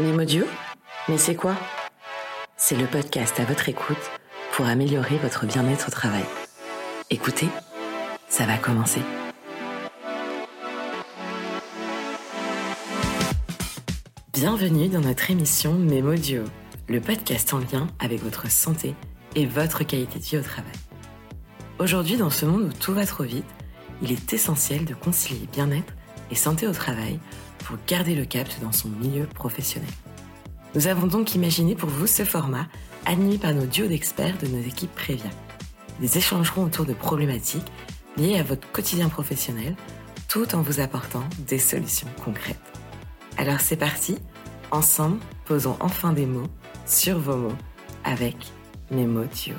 Mémodio Mais c'est quoi? C'est le podcast à votre écoute pour améliorer votre bien-être au travail. Écoutez, ça va commencer. Bienvenue dans notre émission Mémodio, le podcast en lien avec votre santé et votre qualité de vie au travail. Aujourd'hui, dans ce monde où tout va trop vite, il est essentiel de concilier bien-être et santé au travail pour garder le cap dans son milieu professionnel. Nous avons donc imaginé pour vous ce format animé par nos duos d'experts de nos équipes Prévia. Ils échangeront autour de problématiques liées à votre quotidien professionnel tout en vous apportant des solutions concrètes. Alors c'est parti, ensemble, posons enfin des mots sur vos mots avec mes mots duo.